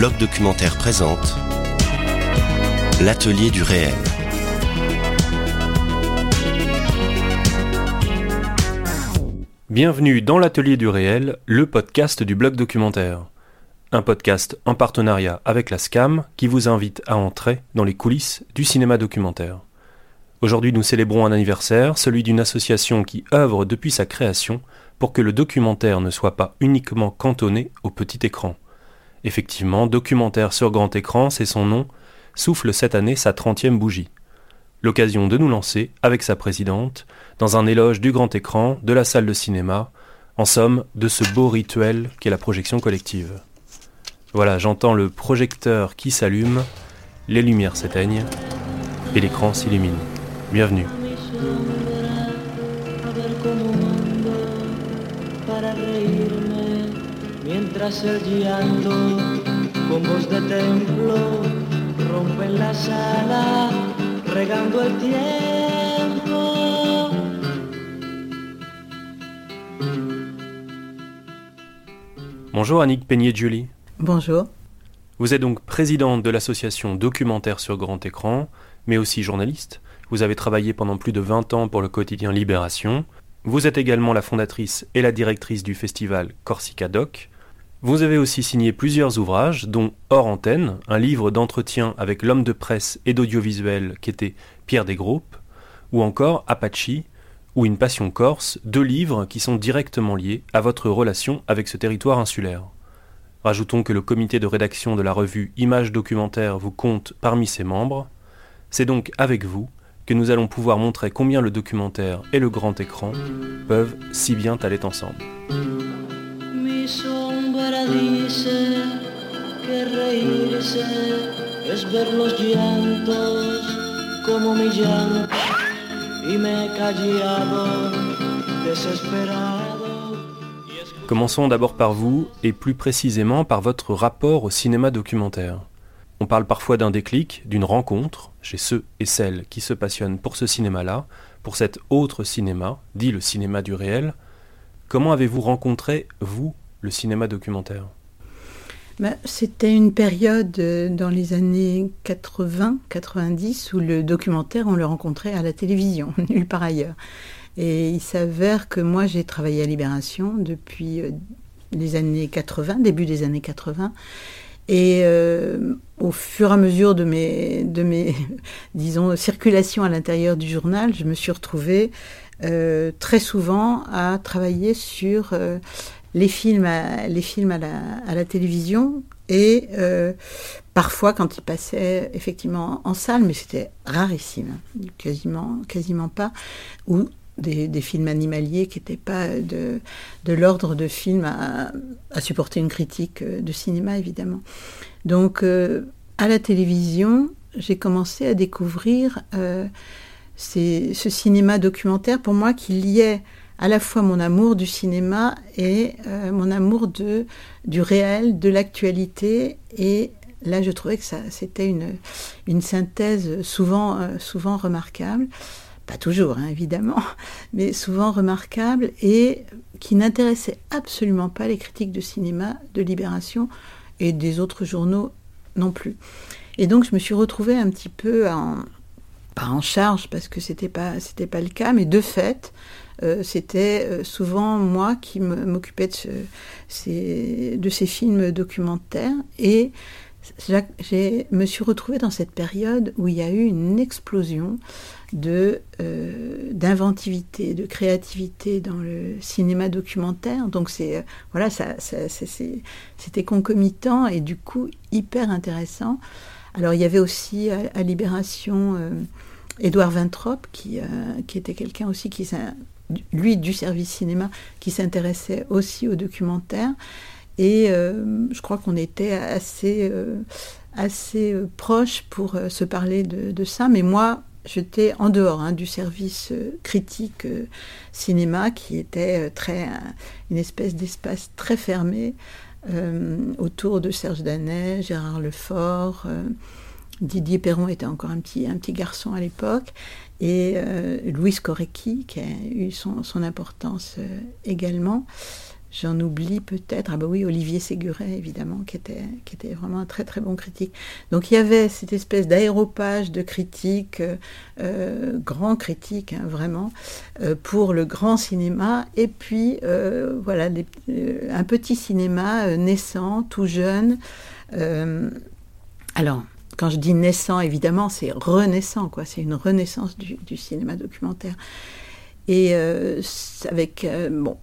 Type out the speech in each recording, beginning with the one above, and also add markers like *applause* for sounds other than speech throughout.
bloc documentaire présente L'atelier du réel. Bienvenue dans l'atelier du réel, le podcast du blog documentaire. Un podcast en partenariat avec la SCAM qui vous invite à entrer dans les coulisses du cinéma documentaire. Aujourd'hui nous célébrons un anniversaire, celui d'une association qui œuvre depuis sa création pour que le documentaire ne soit pas uniquement cantonné au petit écran. Effectivement, documentaire sur grand écran, c'est son nom, souffle cette année sa trentième bougie. L'occasion de nous lancer, avec sa présidente, dans un éloge du grand écran, de la salle de cinéma, en somme, de ce beau rituel qu'est la projection collective. Voilà, j'entends le projecteur qui s'allume, les lumières s'éteignent, et l'écran s'illumine. Bienvenue. Mientras el llanto con voz de templo rompe la sala regando el tiempo. Bonjour Annick Peignet-Julie. Bonjour. Vous êtes donc présidente de l'association Documentaire sur grand écran, mais aussi journaliste. Vous avez travaillé pendant plus de 20 ans pour le quotidien Libération. Vous êtes également la fondatrice et la directrice du festival Corsica Doc. Vous avez aussi signé plusieurs ouvrages, dont Hors antenne, un livre d'entretien avec l'homme de presse et d'audiovisuel qui était Pierre Desgroupes, ou encore Apache, ou Une passion corse, deux livres qui sont directement liés à votre relation avec ce territoire insulaire. Rajoutons que le comité de rédaction de la revue Images documentaires vous compte parmi ses membres. C'est donc avec vous que nous allons pouvoir montrer combien le documentaire et le grand écran peuvent si bien aller ensemble. Commençons d'abord par vous, et plus précisément par votre rapport au cinéma documentaire. On parle parfois d'un déclic, d'une rencontre, chez ceux et celles qui se passionnent pour ce cinéma-là, pour cet autre cinéma, dit le cinéma du réel. Comment avez-vous rencontré, vous, le cinéma documentaire bah, C'était une période euh, dans les années 80-90 où le documentaire, on le rencontrait à la télévision, *laughs* nulle part ailleurs. Et il s'avère que moi, j'ai travaillé à Libération depuis euh, les années 80, début des années 80. Et euh, au fur et à mesure de mes, de mes *laughs* disons, circulations à l'intérieur du journal, je me suis retrouvée très souvent à travailler sur les films à, les films à, la, télévision et euh, parfois quand ils passaient effectivement en salle, mais c'était rarissime, quasiment, quasiment pas, ou des, films animaliers qui n'étaient pas de, de l'ordre de films à, à, supporter une critique de cinéma, évidemment. Donc, euh, à la télévision, j'ai commencé à découvrir euh, ce cinéma documentaire, pour moi, qui liait à la fois mon amour du cinéma et euh, mon amour de, du réel, de l'actualité. Et là, je trouvais que ça, c'était une, synthèse souvent, euh, souvent remarquable. Pas toujours, hein, évidemment, *laughs* mais souvent remarquable et qui n'intéressait absolument pas les critiques de cinéma de Libération et des autres journaux non plus. Et donc, je me suis retrouvée un petit peu en, pas en charge parce que c'était pas c'était pas le cas, mais de fait, c'était euh, souvent moi qui m'occupais de, ces, films documentaires et je me suis retrouvée dans cette période où il y a eu une explosion de euh, d'inventivité, de créativité dans le cinéma documentaire. Donc c'est voilà, ça, c'était concomitant et du coup hyper intéressant. Alors il y avait aussi à, Libération Édouard Vintrop qui qui était quelqu'un aussi qui lui du service cinéma, qui s'intéressait aussi au documentaire. Et euh, je crois qu'on était assez, euh, euh, proches pour se parler de, ça. Mais moi, j'étais en dehors hein, du service critique cinéma, qui était très une espèce d'espace très fermé autour de Serge Danet, Gérard Lefort. Didier Perron était encore un petit, un petit garçon à l'époque et euh, Louis Korecki, qui a eu son, importance euh, également. J'en oublie peut-être. Ah bah oui, Olivier Séguret, évidemment, qui était, qui était vraiment un très très bon critique. Donc il y avait cette espèce d'aéropage de critiques, euh, euh, grand critique, hein, vraiment, pour le grand cinéma. Et puis, voilà, un petit cinéma naissant, tout jeune. alors, quand je dis naissant, évidemment, c'est renaissant, quoi. C'est une renaissance du, cinéma documentaire. Et avec, bon,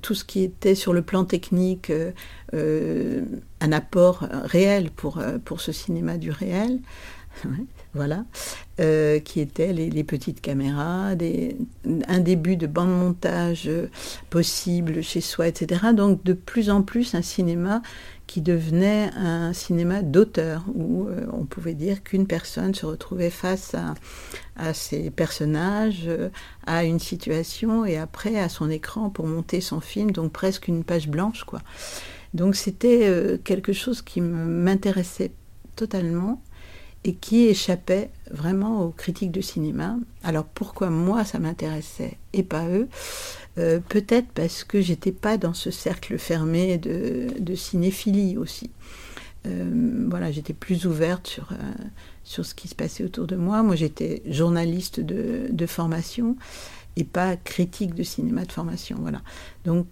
tout ce qui était sur le plan technique euh, euh, un apport réel pour, euh, pour ce cinéma du réel. *laughs* voilà, qui étaient les, petites caméras, des, un début de bande montage possible chez soi, etc. Donc de plus en plus un cinéma qui devenait un cinéma d'auteur, où euh, on pouvait dire qu'une personne se retrouvait face à, ses personnages, euh, à une situation, et après à son écran pour monter son film, donc presque une page blanche, quoi. Donc c'était euh, quelque chose qui m'intéressait totalement et qui échappait vraiment aux critiques de cinéma. Alors pourquoi moi ça m'intéressait et pas eux? Euh, Peut-être parce que j'étais pas dans ce cercle fermé de, cinéphilie aussi. Euh, voilà, j'étais plus ouverte sur, euh, sur ce qui se passait autour de moi. Moi j'étais journaliste de, de, formation et pas critique de cinéma de formation. Voilà. Donc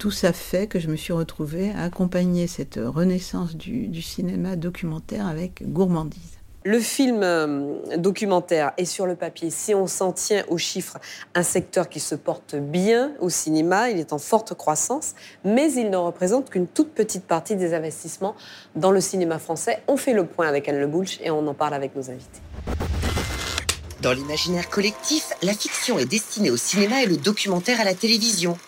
tout ça fait que je me suis retrouvée à accompagner cette renaissance du, cinéma documentaire avec gourmandise. Le film euh, documentaire est sur le papier, si on s'en tient aux chiffres, un secteur qui se porte bien au cinéma, il est en forte croissance, mais il ne représente qu'une toute petite partie des investissements dans le cinéma français. On fait le point avec Anne Le Boulch et on en parle avec nos invités. Dans l'imaginaire collectif, la fiction est destinée au cinéma et le documentaire à la télévision.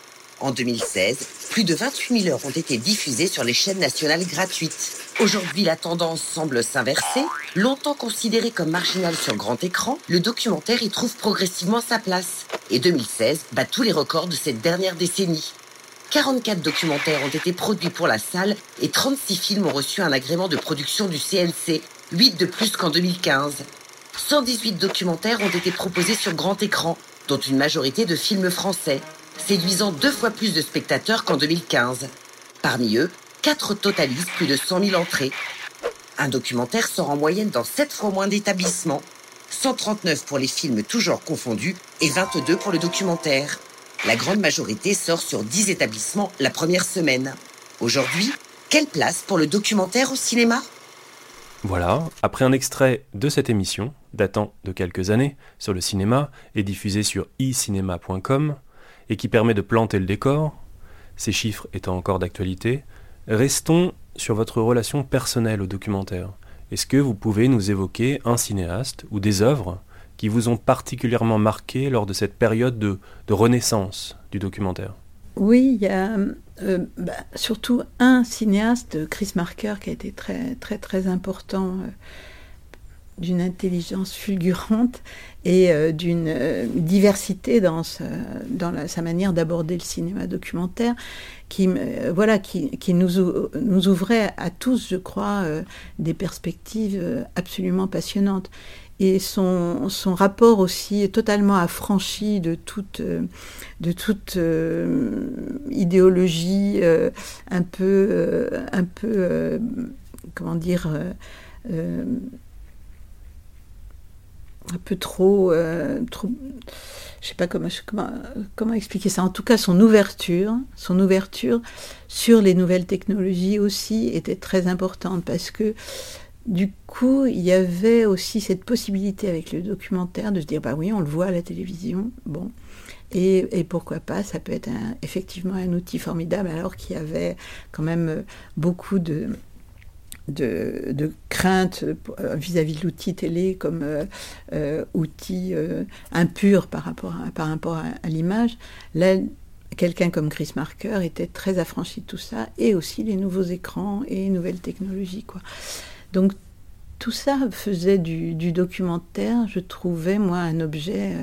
En 2016, plus de 28 000 heures ont été diffusées sur les chaînes nationales gratuites. Aujourd'hui, la tendance semble s'inverser. Longtemps considéré comme marginal sur grand écran, le documentaire y trouve progressivement sa place. Et 2016 bat tous les records de cette dernière décennie. 44 documentaires ont été produits pour la salle et 36 films ont reçu un agrément de production du CNC, 8 de plus qu'en 2015. 118 documentaires ont été proposés sur grand écran, dont une majorité de films français séduisant deux fois plus de spectateurs qu'en 2015. Parmi eux, quatre totalisent plus de 100 000 entrées. Un documentaire sort en moyenne dans 7 fois moins d'établissements. 139 pour les films toujours confondus et 22 pour le documentaire. La grande majorité sort sur 10 établissements la première semaine. Aujourd'hui, quelle place pour le documentaire au cinéma? Voilà, après un extrait de cette émission, datant de quelques années, sur le cinéma et diffusé sur e-cinéma.com, et qui permet de planter le décor, ces chiffres étant encore d'actualité, restons sur votre relation personnelle au documentaire. Est-ce que vous pouvez nous évoquer un cinéaste ou des œuvres qui vous ont particulièrement marqué lors de cette période de, renaissance du documentaire? Oui, il y a euh, bah, surtout un cinéaste, Chris Marker, qui a été très très important. Euh, d'une intelligence fulgurante et euh, d'une euh, diversité dans, sa manière d'aborder le cinéma documentaire qui, euh, voilà, qui, nous, ouvrait à tous, je crois, des perspectives absolument passionnantes. Et son, rapport aussi totalement affranchi de toute, idéologie un peu comment dire, un peu trop, euh, trop je sais pas comment, comment, comment, expliquer ça. En tout cas, son ouverture, son ouverture sur les nouvelles technologies aussi était très importante parce que du coup, il y avait aussi cette possibilité avec le documentaire de se dire bah oui, on le voit à la télévision, bon. Et, et pourquoi pas, ça peut être effectivement un outil formidable alors qu'il y avait quand même beaucoup de, de, crainte euh, vis-à-vis de l'outil télé comme euh, euh, outil impur par rapport à, par rapport à, l'image. Là, quelqu'un comme Chris Marker était très affranchi de tout ça, et aussi les nouveaux écrans et les nouvelles technologies. Quoi. Donc tout ça faisait du, documentaire, je trouvais, moi, un objet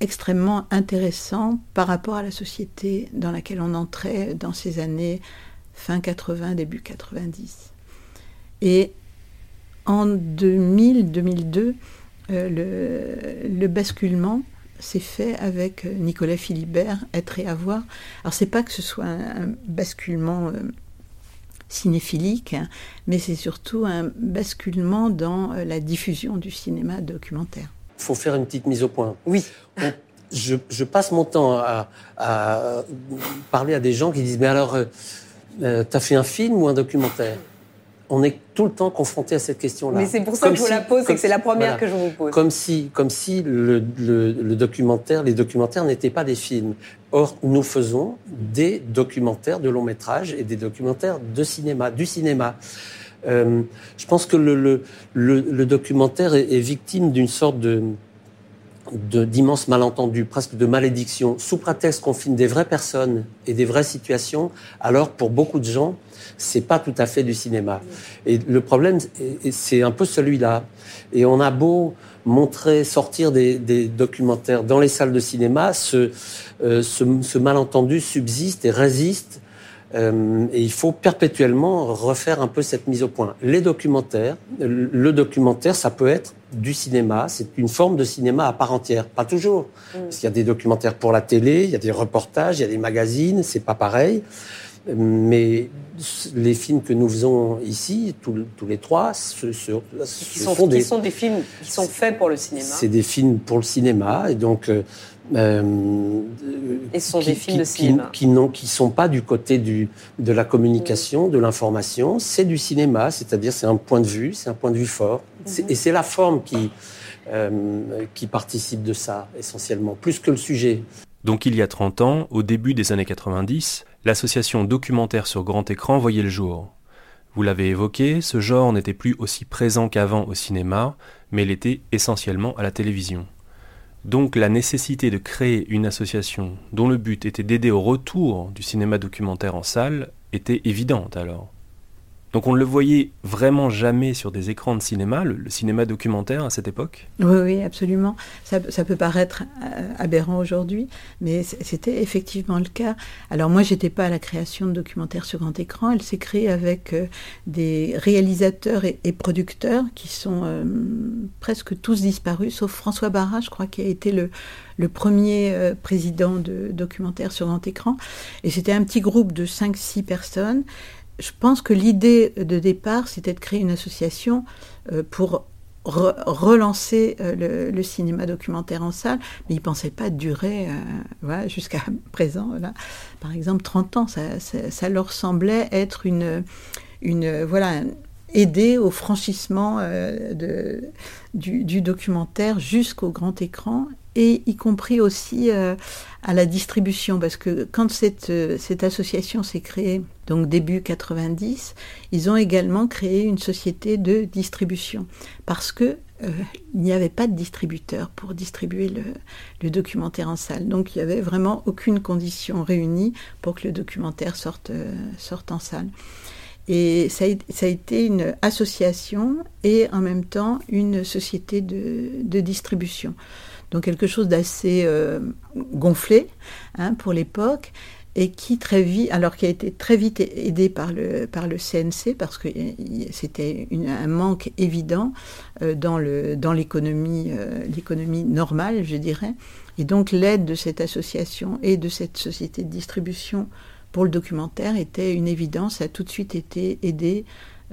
extrêmement intéressant par rapport à la société dans laquelle on entrait dans ces années fin 80, début 90. Et en 2000-2002, euh, le, basculement s'est fait avec Nicolas Philibert, Être et avoir. Alors c'est pas que ce soit un, basculement cinéphilique, mais c'est surtout un basculement dans la diffusion du cinéma documentaire. Il faut faire une petite mise au point. Oui. je, passe mon temps à, parler à des gens qui disent Mais alors, euh, euh, tu as fait un film ou un documentaire? On est tout le temps confronté à cette question-là. Mais c'est pour ça que je vous la pose, c'est que c'est la première que je vous pose. Comme si, comme si le, documentaire, les documentaires n'étaient pas des films. Or, nous faisons des documentaires de long métrage et des documentaires de cinéma, du cinéma. Euh, je pense que le, documentaire est victime d'une sorte de, d'immenses malentendus, presque de malédictions, sous prétexte qu'on filme des vraies personnes et des vraies situations, alors pour beaucoup de gens, c'est pas tout à fait du cinéma. Et le problème, c'est un peu celui-là. Et on a beau montrer, sortir des, documentaires dans les salles de cinéma, ce, euh, ce malentendu subsiste et résiste euh, et il faut perpétuellement refaire un peu cette mise au point. Les documentaires, le documentaire, ça peut être du cinéma, c'est une forme de cinéma à part entière. Pas toujours. Mm. Parce qu'il y a des documentaires pour la télé, il y a des reportages, il y a des magazines, c'est pas pareil. Mais les films que nous faisons ici, tous, les trois, ce, sont, des, sont, des, films qui sont faits pour le cinéma. C'est des films pour le cinéma, et donc euh, euh, et ce sont des films de cinéma. Qui ne qui sont pas du côté du, de la communication, de l'information. C'est du cinéma, c'est-à-dire c'est un point de vue, c'est un point de vue fort. Mhm. Et c'est la forme qui, euh, qui participe de ça, essentiellement, plus que le sujet. Donc il y a 30 ans, au début des années 90, l'association documentaire sur grand écran voyait le jour. Vous l'avez évoqué, ce genre n'était plus aussi présent qu'avant au cinéma, mais il était essentiellement à la télévision. Donc la nécessité de créer une association dont le but était d'aider au retour du cinéma documentaire en salle était évidente alors. Donc on ne le voyait vraiment jamais sur des écrans de cinéma, le, cinéma documentaire à cette époque? Oui, oui, absolument. Ça, peut paraître euh, aberrant aujourd'hui, mais c'était effectivement le cas. Alors moi, j'étais pas à la création de documentaires sur grand écran. Elle s'est créée avec euh, des réalisateurs et, producteurs qui sont euh, presque tous disparus, sauf François Barra, je crois, qui a été le, le premier président de documentaires sur grand écran. Et c'était un petit groupe de 5-6 personnes je pense que l'idée de départ, c'était de créer une association euh, pour relancer euh, le, cinéma documentaire en salle, mais ils ne pensaient pas durer euh, *laughs* jusqu'à présent. Par exemple, 30 ans, ça, leur semblait être une, une voilà, aider au franchissement du, documentaire jusqu'au grand écran et y compris aussi à la distribution, parce que quand cette association s'est créée donc début 90, ils ont également créé une société de distribution parce que euh, il n'y avait pas de distributeur pour distribuer le, documentaire en salle. Donc il n'y avait vraiment aucune condition réunie pour que le documentaire sorte, euh, en salle. Et ça a, été une association et en même temps une société de, distribution. Donc quelque chose d'assez euh, gonflé hein, pour l'époque et qui très vite, alors qui a été très vite aidé par le, par le CNC parce que c'était un manque évident euh, dans, le, dans l'économie, euh, l'économie normale, je dirais. Et donc l'aide de cette association et de cette société de distribution pour le documentaire était une évidence, a tout de suite été aidé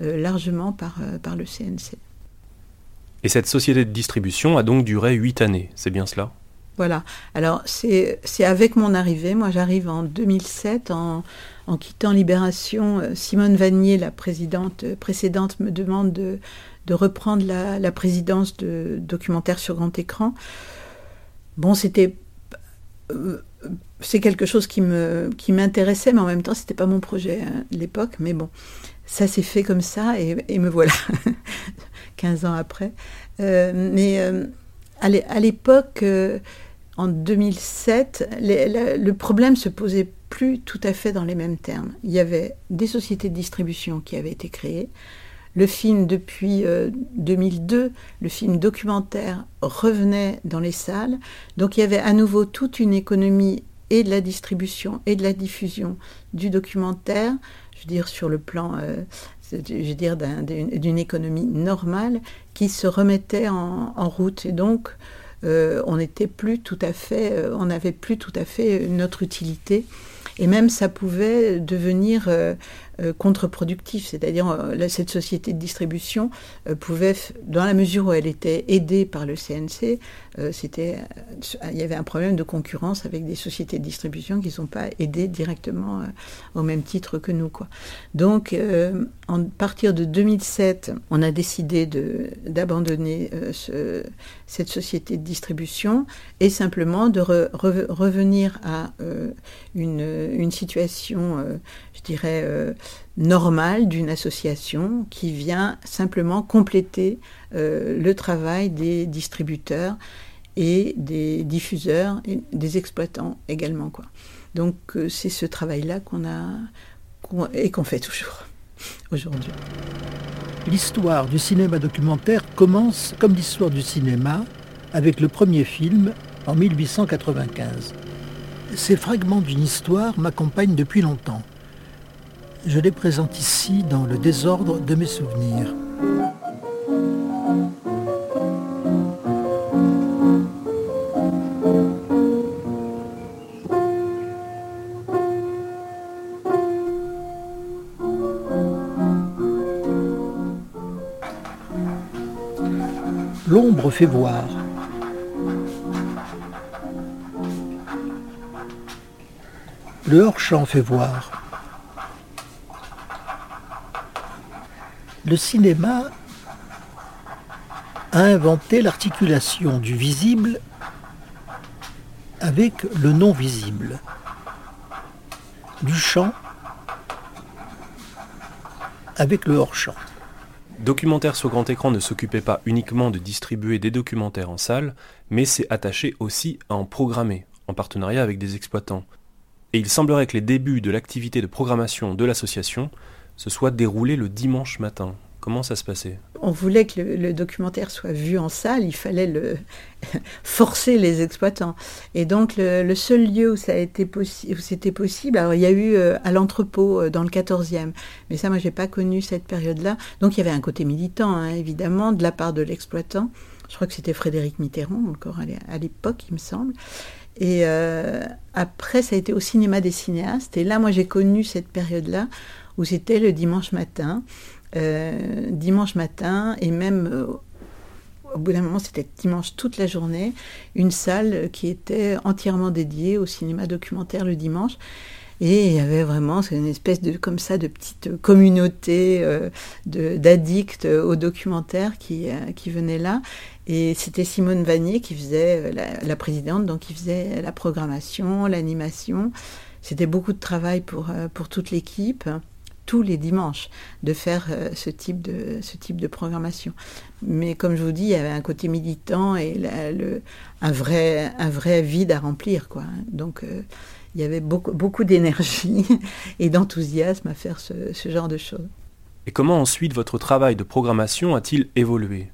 euh, largement par, par le CNC. Et cette société de distribution a donc duré huit années, c'est bien cela? Voilà. Alors, c'est avec mon arrivée. Moi, j'arrive en 2007 en, quittant Libération. Euh, Simone Vanier, la présidente euh, précédente, me demande de, reprendre la, présidence de documentaire sur grand écran. Bon, c'était. Euh, c'est quelque chose qui me qui m'intéressait, mais en même temps, c'était pas mon projet à l'époque. Mais bon, ça s'est fait comme ça, et, me voilà, *laughs* 15 ans après. mais à l'époque, en 2007, le problème se posait plus tout à fait dans les mêmes termes. Il y avait des sociétés de distribution qui avaient été créées. Le film, depuis 2002, euh, le film documentaire revenait dans les salles. Donc il y avait à nouveau toute une économie et de la distribution et de la diffusion du documentaire, je veux dire sur le plan, euh, d'une économie normale qui se remettait en, route. Et donc on n'était plus tout à fait, on n'avait plus tout à fait notre utilité. Et même ça pouvait devenir euh, contre-productif. C'est-à-dire, euh, cette société de distribution euh, pouvait, dans la mesure où elle était aidée par le CNC, c'était, il y avait un problème de concurrence avec des sociétés de distribution qui ne sont pas aidées directement au même titre que nous. Quoi. Donc, à partir de 2007, on a décidé d'abandonner cette société de distribution et simplement de revenir à une, situation, je dirais, normale d'une association qui vient simplement compléter euh, le travail des distributeurs et des diffuseurs et des exploitants également. Quoi. Donc euh, c'est ce travail-là qu'on a et qu'on fait toujours aujourd'hui. L'histoire du cinéma documentaire commence comme l'histoire du cinéma avec le premier film en 1895. Ces fragments d'une histoire m'accompagnent depuis longtemps. Je les présente ici dans le désordre de mes souvenirs. L'ombre fait voir. Le hors-champ fait voir. Le cinéma a inventé l'articulation du visible avec le non visible, du champ avec le hors-champ. Documentaire sur grand écran ne s'occupait pas uniquement de distribuer des documentaires en salle, mais s'est attaché aussi à en programmer, en partenariat avec des exploitants. Et il semblerait que les débuts de l'activité de programmation de l'association se soit déroulé le dimanche matin. Comment ça se passait? On voulait que le, documentaire soit vu en salle, il fallait le *laughs* forcer les exploitants. Et donc le, seul lieu où ça a été c'était possible, alors il y a eu euh, à l'entrepôt euh, dans le 14e, mais ça moi j'ai pas connu cette période-là. Donc il y avait un côté militant hein, évidemment de la part de l'exploitant. Je crois que c'était Frédéric Mitterrand encore à l'époque, il me semble. Et euh, après, ça a été au cinéma des cinéastes. Et là, moi, j'ai connu cette période-là où c'était le dimanche matin. Euh, dimanche matin, et même euh, au bout d'un moment, c'était dimanche toute la journée, une salle qui était entièrement dédiée au cinéma documentaire le dimanche. Et il y avait vraiment une espèce de comme ça de petite communauté euh, d'addicts au documentaire qui, qui venait là. Et c'était Simone Vanier qui faisait la, la, présidente, donc qui faisait la programmation, l'animation. C'était beaucoup de travail pour, pour toute l'équipe tous les dimanches de faire euh, ce, type de, programmation. Mais comme je vous dis, il y avait un côté militant et un, vrai, vide à remplir. Donc euh, il y avait beaucoup, d'énergie *laughs* et d'enthousiasme à faire ce genre de choses. Et comment ensuite votre travail de programmation a-t-il évolué?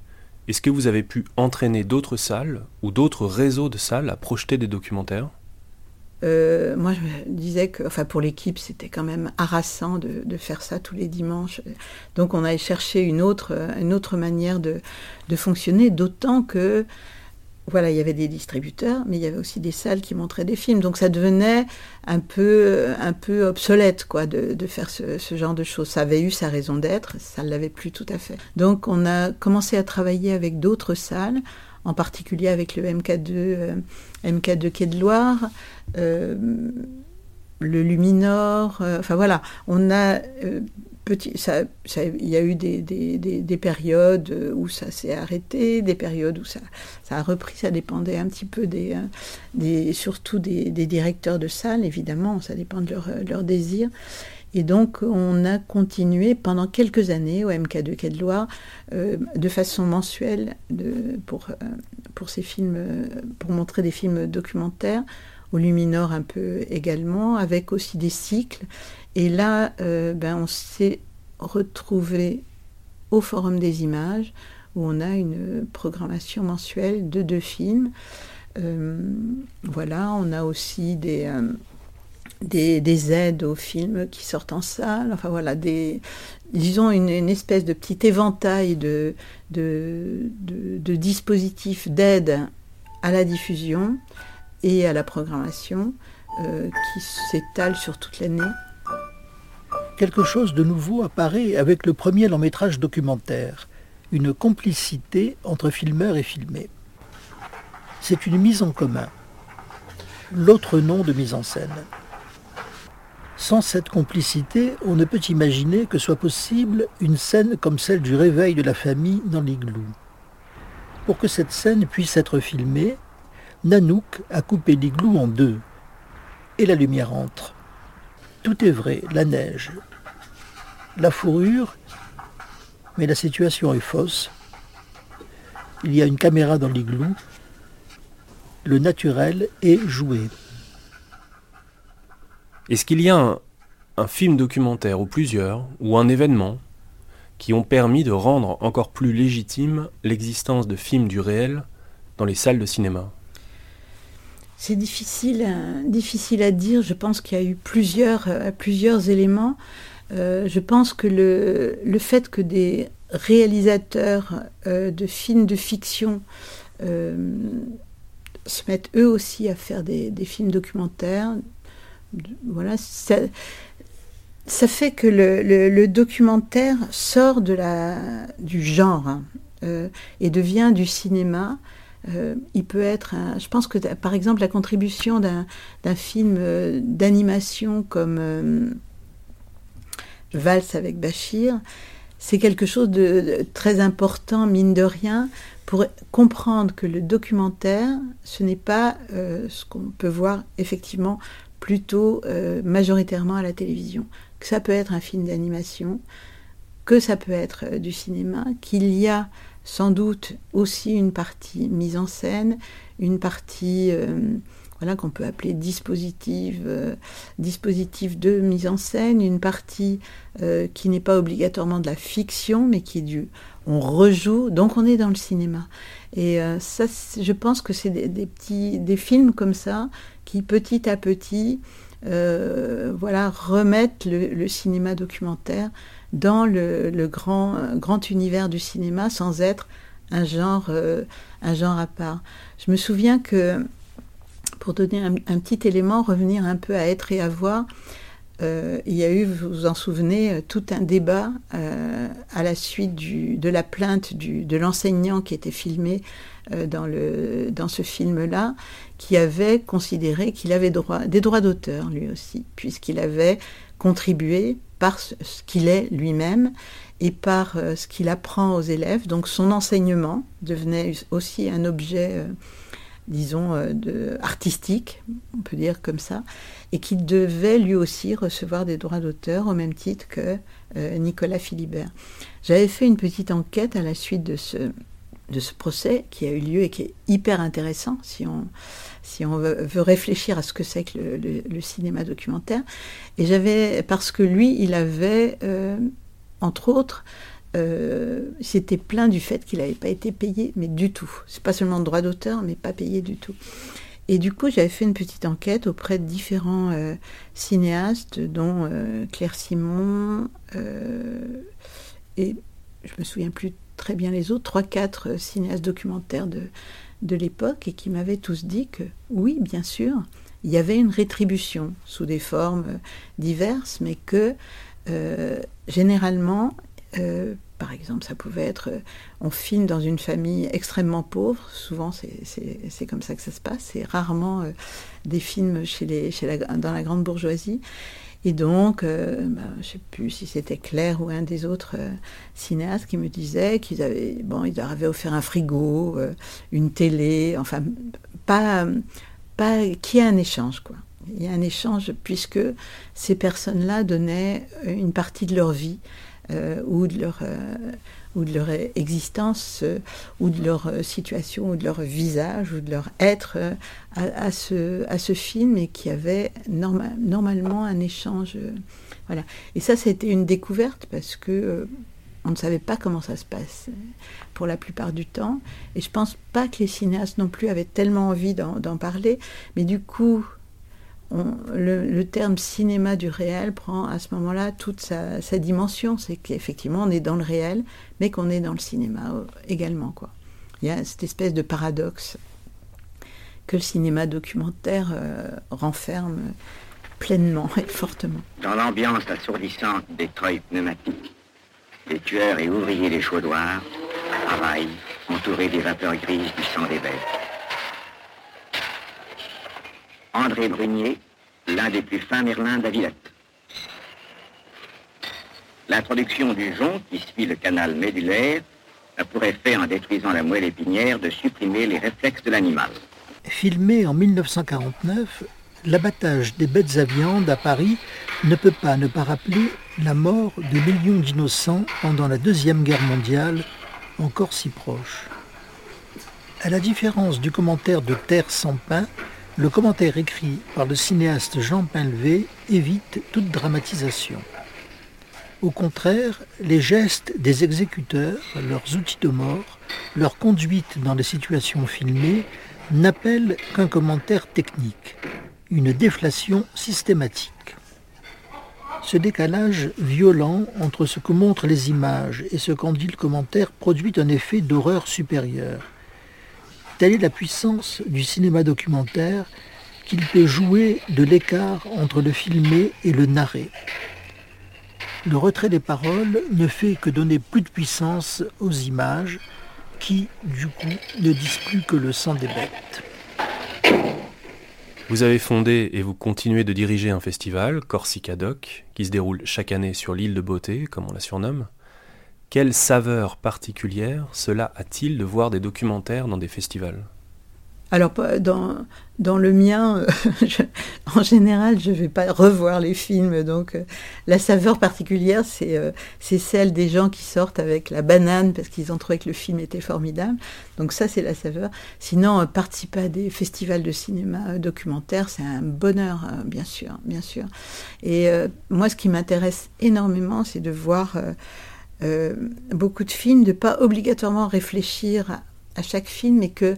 Est-ce que vous avez pu entraîner d'autres salles ou d'autres réseaux de salles à projeter des documentaires? Euh, moi, je me disais que, enfin, pour l'équipe, c'était quand même harassant de, faire ça tous les dimanches. Donc, on allait chercher une autre, autre manière de, fonctionner, d'autant que, voilà, il y avait des distributeurs, mais il y avait aussi des salles qui montraient des films. Donc, ça devenait un peu, un peu obsolète, quoi, de, de faire ce, ce, genre de choses. Ça avait eu sa raison d'être, ça ne l'avait plus tout à fait. Donc, on a commencé à travailler avec d'autres salles en particulier avec le MK2, euh, MK2 Quai de Loire, euh, le Luminor, euh, enfin voilà, on a il y a eu des, des, des, périodes où ça s'est arrêté, des périodes où ça, a repris, ça dépendait un petit peu des, surtout des, directeurs de salle, évidemment, ça dépend de leur désir. Et donc, on a continué pendant quelques années au MK2 Quai de Loire euh, de façon mensuelle pour, euh, pour ces films, pour montrer des films documentaires, au Luminor un peu également, avec aussi des cycles. Et là, euh, ben, on s'est retrouvé au Forum des images, où on a une programmation mensuelle de deux films. voilà, on a aussi des des, aides aux films qui sortent en salle, enfin voilà, disons une, espèce de petit éventail de, dispositifs d'aide à la diffusion et à la programmation euh, qui s'étale sur toute l'année. Quelque chose de nouveau apparaît avec le premier long métrage documentaire, une complicité entre filmeurs et filmés. C'est une mise en commun, l'autre nom de mise en scène. Sans cette complicité, on ne peut imaginer que soit possible une scène comme celle du réveil de la famille dans l'igloo. Pour que cette scène puisse être filmée, Nanook a coupé l'igloo en deux, et la lumière entre. Tout est vrai, la neige, la fourrure, mais la situation est fausse. Il y a une caméra dans l'igloo, le naturel est joué. Est-ce qu'il y a un, film documentaire ou plusieurs, ou un événement, qui ont permis de rendre encore plus légitime l'existence de films du réel dans les salles de cinéma? C'est difficile, euh, difficile à dire. Je pense qu'il y a eu plusieurs, euh, éléments. Euh, je pense que le, fait que des réalisateurs de films de fiction se mettent eux aussi à faire des films documentaires, voilà, ça, fait que le, documentaire sort de la, du genre hein, euh, et devient du cinéma. Euh, il peut être, je pense que par exemple la contribution d'un film euh, d'animation comme Valse avec Bachir, c'est quelque chose de, de, très important, mine de rien, pour comprendre que le documentaire, ce n'est pas ce qu'on peut voir effectivement plutôt majoritairement à la télévision que ça peut être un film d'animation, que ça peut être euh, du cinéma, qu'il y a sans doute aussi une partie mise en scène, une partie euh, voilà qu'on peut appeler dispositif, euh, dispositif de mise en scène, une partie euh, qui n'est pas obligatoirement de la fiction, mais qui est du on rejoue, donc on est dans le cinéma. Et euh, ça, je pense que c'est des, des, petits des films comme ça qui petit à petit euh, voilà, remettre le, cinéma documentaire dans le, grand, grand univers du cinéma sans être un genre, euh, un genre à part. Je me souviens que, pour donner un, petit élément, revenir un peu à être et à voir, euh, il y a eu, vous vous en souvenez, tout un débat euh, à la suite de la plainte de l'enseignant qui était filmé dans ce film-là, qui avait considéré qu'il avait des droits d'auteur lui aussi, puisqu'il avait contribué par ce, qu'il est lui-même et par euh, ce qu'il apprend aux élèves. Donc son enseignement devenait aussi un objet, euh, disons, euh, artistique, on peut dire comme ça, et qui devait lui aussi recevoir des droits d'auteur au même titre que Nicolas Philibert. J'avais fait une petite enquête à la suite de ce, de ce procès qui a eu lieu et qui est hyper intéressant si on, si on veut, réfléchir à ce que c'est que le, cinéma documentaire. Et j'avais, parce que lui, il avait, euh, entre autres, euh, s'était plaint du fait qu'il n'avait pas été payé, mais du tout. C'est pas seulement droit d'auteur, mais pas payé du tout. Et du coup, j'avais fait une petite enquête auprès de différents euh, cinéastes, dont euh, Claire Simon, et je me souviens plus très bien les autres, trois, quatre cinéastes documentaires de, l'époque, et qui m'avaient tous dit que oui, bien sûr, il y avait une rétribution sous des formes diverses, mais que euh, généralement, euh, par exemple, ça pouvait être, euh, on filme dans une famille extrêmement pauvre, souvent c'est comme ça que ça se passe, c'est rarement euh, des films chez les, chez dans la grande bourgeoisie. Et donc, bah, je ne sais plus si c'était Claire ou un des autres cinéastes qui me disait qu'ils avaient, bon, ils leur avaient offert un frigo, une télé, enfin, pas, pas, qui a un échange, quoi. Il y a un échange puisque ces personnes-là donnaient une partie de leur vie ou, de leur, euh, ou de leur existence, euh, ou de leur situation, ou de leur visage, ou de leur être à, ce, à ce film et qui avait norma normalement un échange. voilà. Et ça, c'était une découverte parce que on ne savait pas comment ça se passe pour la plupart du temps. Et je pense pas que les cinéastes non plus avaient tellement envie d'en parler. Mais du coup, le, terme cinéma du réel prend à ce moment-là toute sa, dimension. C'est qu'effectivement, on est dans le réel, mais qu'on est dans le cinéma également. Quoi. Il y a cette espèce de paradoxe que le cinéma documentaire renferme pleinement et fortement. Dans l'ambiance assourdissante des treuils pneumatiques, les tueurs et ouvriers des chaudoirs travaillent entourés des vapeurs grises du sang des bêtes. André Brunier, l'un des plus fins merlins de la Villette. L'introduction du jonc qui suit le canal médulaire a pour effet, en détruisant la moelle épinière, de supprimer les réflexes de l'animal. Filmé en 1949, l'abattage des bêtes à viande à Paris ne peut pas ne pas rappeler la mort de millions d'innocents pendant la Deuxième Guerre mondiale, encore si proche. À la différence du commentaire de Terre sans pain, le commentaire écrit par le cinéaste Jean Pinlevé évite toute dramatisation. Au contraire, les gestes des exécuteurs, leurs outils de mort, leur conduite dans les situations filmées n'appellent qu'un commentaire technique une déflation systématique. Ce décalage violent entre ce que montrent les images et ce qu'en dit le commentaire produit un effet d'horreur supérieure. Telle est la puissance du cinéma documentaire qu'il peut jouer de l'écart entre le filmé et le narré. Le retrait des paroles ne fait que donner plus de puissance aux images qui, du coup, ne disent plus que le sang des bêtes. Vous avez fondé et vous continuez de diriger un festival, Corsica Doc, qui se déroule chaque année sur l'île de Beauté, comme on la surnomme. Quelle saveur particulière cela a-t-il de voir des documentaires dans des festivals? Alors, dans, le mien, euh, *laughs* en général, je ne vais pas revoir les films. Donc, euh, la saveur particulière, euh, c'est celle des gens qui sortent avec la banane parce qu'ils ont trouvé que le film était formidable. Donc, ça, c'est la saveur. Sinon, participer à des festivals de cinéma documentaire, c'est un bonheur, bien sûr, bien sûr. Et moi, ce qui m'intéresse énormément, c'est de voir beaucoup de films, de pas obligatoirement réfléchir à, chaque film, mais que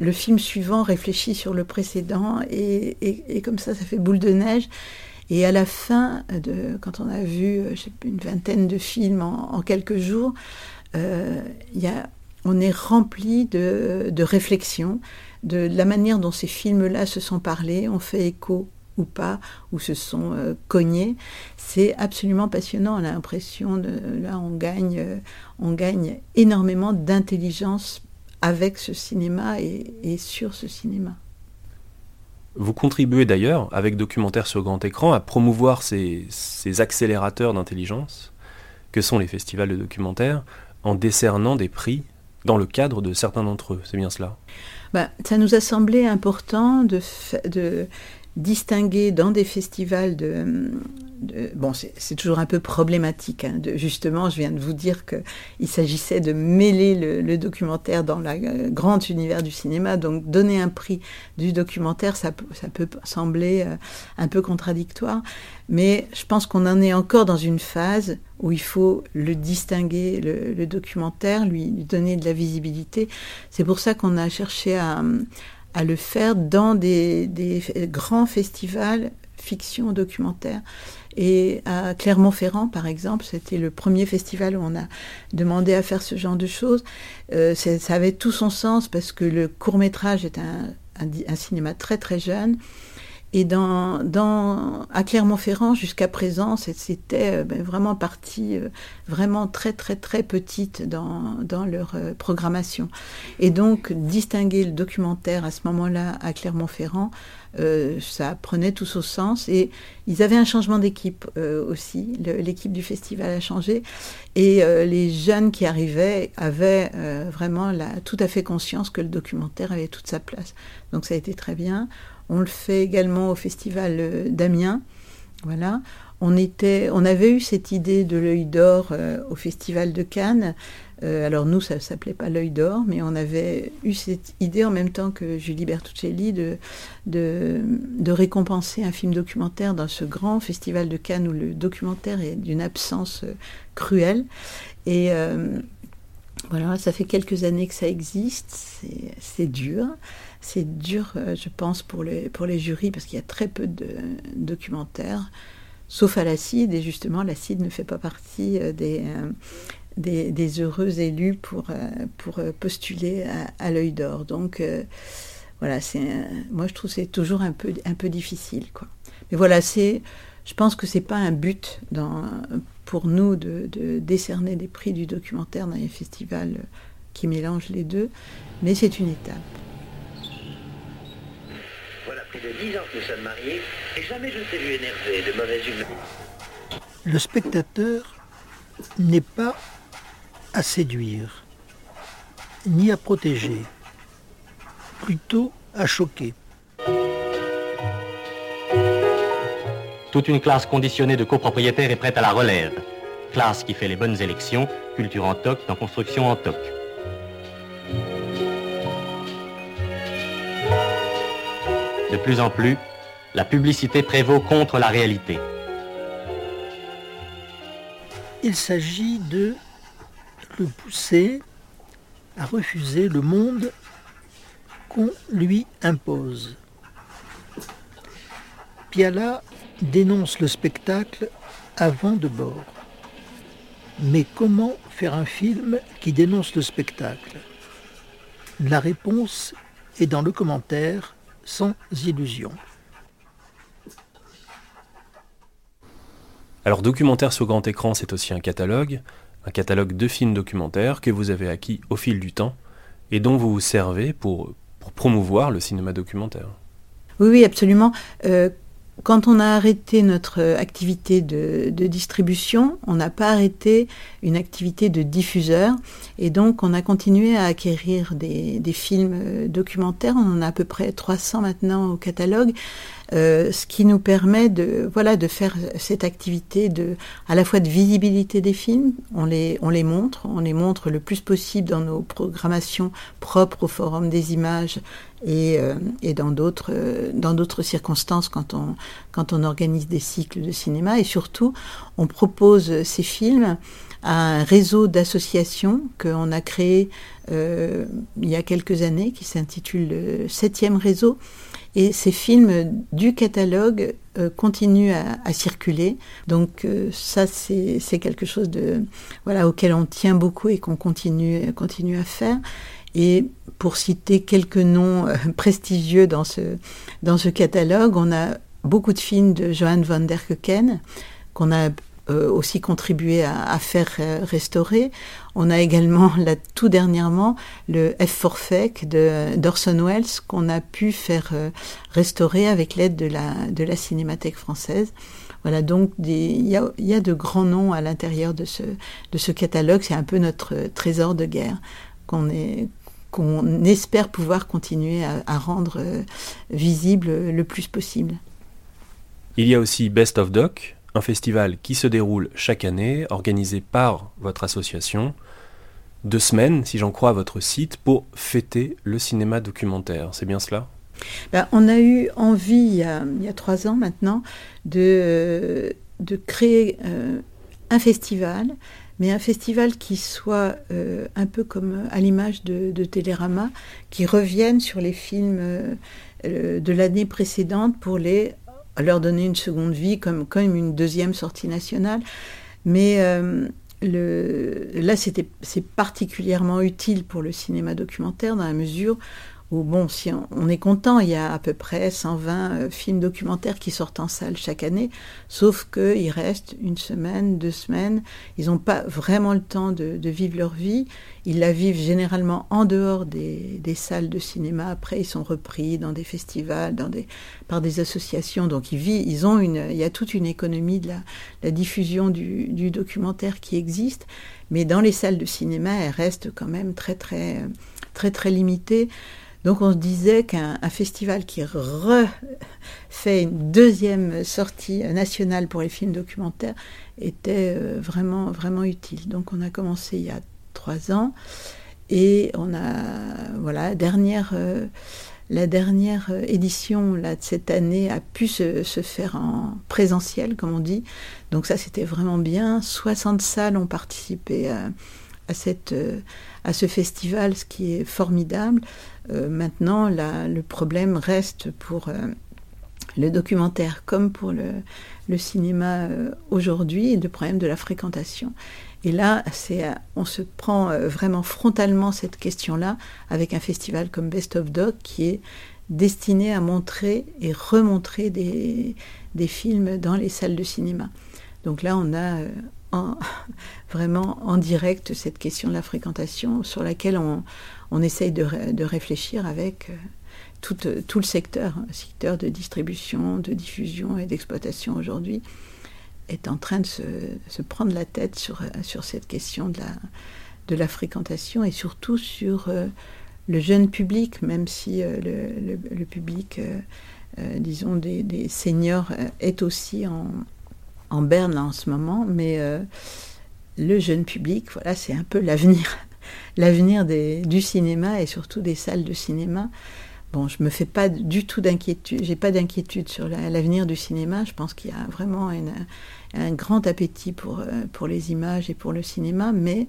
le film suivant réfléchit sur le précédent et, comme ça, ça fait boule de neige. Et à la fin, de, quand on a vu euh, une vingtaine de films en, quelques jours, euh, y a, on est rempli de, de réflexions, de, la manière dont ces films-là se sont parlés, ont fait écho ou pas, ou se sont euh, cognés. C'est absolument passionnant. On a l'impression de là, on gagne, euh, on gagne énormément d'intelligence avec ce cinéma et, sur ce cinéma. Vous contribuez d'ailleurs, avec Documentaire sur grand écran, à promouvoir ces, accélérateurs d'intelligence que sont les festivals de documentaires en décernant des prix dans le cadre de certains d'entre eux. C'est bien cela? Bah, Ça nous a semblé important de, de distinguer dans des festivals de, bon, c'est toujours un peu problématique. Hein, justement, je viens de vous dire qu'il s'agissait de mêler le, documentaire dans le euh, grand univers du cinéma. Donc, donner un prix du documentaire, ça, peut sembler euh, un peu contradictoire. Mais je pense qu'on en est encore dans une phase où il faut le distinguer, le, documentaire, lui, donner de la visibilité. C'est pour ça qu'on a cherché à le faire dans des, des grands festivals fiction documentaire et à Clermont-Ferrand, par exemple, c'était le premier festival où on a demandé à faire ce genre de choses. Euh, ça avait tout son sens parce que le court métrage est un, un, cinéma très très jeune. Et dans, à Clermont-Ferrand, jusqu'à présent, c'était euh, ben, vraiment partie euh, vraiment très très très petite dans, dans leur programmation. Et donc, distinguer le documentaire à ce moment-là à Clermont-Ferrand, euh, ça prenait tout son sens. Et ils avaient un changement d'équipe euh, aussi. L'équipe du festival a changé. Et euh, les jeunes qui arrivaient avaient vraiment tout à fait conscience que le documentaire avait toute sa place. Donc ça a été très bien. On le fait également au festival d'Amiens. Voilà. On, avait eu cette idée de l'œil d'or au festival de Cannes. Euh, alors nous, ça ne s'appelait pas l'œil d'or, mais on avait eu cette idée en même temps que Julie Bertuccelli de, récompenser un film documentaire dans ce grand festival de Cannes où le documentaire est d'une absence euh, cruelle. Et euh, voilà, ça fait quelques années que ça existe, c'est dur. C'est dur, je pense, pour les jurys, parce qu'il y a très peu de documentaires sauf à l'acide, et justement l'acide ne fait pas partie des, des, heureux élus pour, euh, pour euh, postuler à, l'œil d'or. Donc euh, voilà, c'est, moi je trouve que c'est toujours un peu, un peu difficile. Quoi. Mais voilà, c'est, je pense que c'est pas un but pour nous de, de, décerner des prix du documentaire dans les festivals qui mélangent les deux, mais c'est une étape. Voilà plus de dix ans que nous sommes mariés, et jamais je ne t'ai vu énervé, de mauvaise humeur. Le spectateur n'est pas à séduire, ni à protéger plutôt à choquer. Toute une classe conditionnée de copropriétaires est prête à la relève. Classe qui fait les bonnes élections, culture en toc, dans construction en toc. De plus en plus, la publicité prévaut contre la réalité. Il s'agit de le pousser à refuser le monde qu'on lui impose. Piala dénonce le spectacle avant de bord. Mais comment faire un film qui dénonce le spectacle? La réponse est dans le commentaire sans illusion. Alors documentaire sur grand écran, c'est aussi un catalogue, un catalogue de films documentaires que vous avez acquis au fil du temps et dont vous vous servez pour pour promouvoir le cinéma documentaire. Oui, oui, absolument. Euh, quand on a arrêté notre activité de, distribution, on n'a pas arrêté une activité de diffuseur. Et donc, on a continué à acquérir des, des, films euh, documentaires. On en a à peu près 300 maintenant au catalogue. Euh, ce qui nous permet de voilà de faire cette activité de à la fois de visibilité des films, on les on les montre, on les montre le plus possible dans nos programmations propres au Forum des images et, euh, et dans d'autres dans d'autres circonstances quand on quand on organise des cycles de cinéma et surtout on propose ces films à un réseau d'associations qu'on a créé euh, il y a quelques années qui s'intitule le septième réseau et ces films du catalogue euh, continuent à, circuler. Donc euh, ça, c'est quelque chose de, voilà, auquel on tient beaucoup et qu'on continue, continue à faire. Et pour citer quelques noms euh, *laughs* prestigieux dans ce, dans ce catalogue, on a beaucoup de films de Johan van der Keuken qu'on a euh, aussi contribué à, faire euh, restaurer. On a également, *laughs* là, tout dernièrement, le F for Fake d'Orson Welles qu'on a pu faire restaurer avec l'aide de la, de la Cinémathèque française. Voilà, donc il y a, y a, de grands noms à l'intérieur de ce, de ce catalogue. C'est un peu notre trésor de guerre qu'on est qu'on espère pouvoir continuer à, à rendre visible le plus possible. Il y a aussi Best of Doc, un festival qui se déroule chaque année, organisé par votre association, deux semaines, si j'en crois à votre site, pour fêter le cinéma documentaire. C'est bien cela? Ben, On a eu envie, il y a, trois ans maintenant, de, de créer euh, un festival, mais un festival qui soit euh, un peu comme à l'image de, Télérama, qui revienne sur les films euh, de l'année précédente pour les leur donner une seconde vie comme, comme une deuxième sortie nationale. Mais euh, le, là, c'est particulièrement utile pour le cinéma documentaire dans la mesure bon, si on, est content, il y a à peu près 120 euh, films documentaires qui sortent en salle chaque année, sauf qu'il reste une semaine, deux semaines, ils n'ont pas vraiment le temps de, vivre leur vie, ils la vivent généralement en dehors des, salles de cinéma, après ils sont repris dans des festivals, par des associations, donc ils, vivent, il y a toute une économie de la, diffusion du, documentaire qui existe, mais dans les salles de cinéma, elle reste quand même très très très très limitée. Donc on se disait qu'un festival qui refait une deuxième sortie nationale pour les films documentaires était euh, vraiment, vraiment utile. Donc on a commencé il y a trois ans et on a, voilà, la dernière, euh, la dernière édition de cette année a pu se, faire en présentiel, comme on dit. Donc ça c'était vraiment bien. 60 salles ont participé cette, à ce festival, ce qui est formidable. Euh, maintenant, le problème reste pour euh, le documentaire comme pour le, cinéma euh, aujourd'hui, le problème de la fréquentation. Et là, on se prend vraiment frontalement cette question-là avec un festival comme Best of Doc qui est destinés à montrer et remontrer des, films dans les salles de cinéma. Donc là, on a en, *laughs* vraiment en direct cette question de la fréquentation sur laquelle on, on essaye de, de réfléchir avec tout, tout, le secteur, secteur de distribution, de diffusion et d'exploitation aujourd'hui est en train de se, prendre la tête sur, sur cette question de la, de la fréquentation et surtout sur euh, le jeune public, même si euh, le, public, euh, disons, des, des, seniors est aussi en, en berne en ce moment, mais le jeune public, voilà, c'est un peu l'avenir, l'avenir du cinéma et surtout des salles de cinéma. Bon, je me fais pas du tout d'inquiétude, j'ai pas d'inquiétude sur l'avenir du cinéma. Je pense qu'il y a vraiment un grand appétit pour, pour les images et pour le cinéma, mais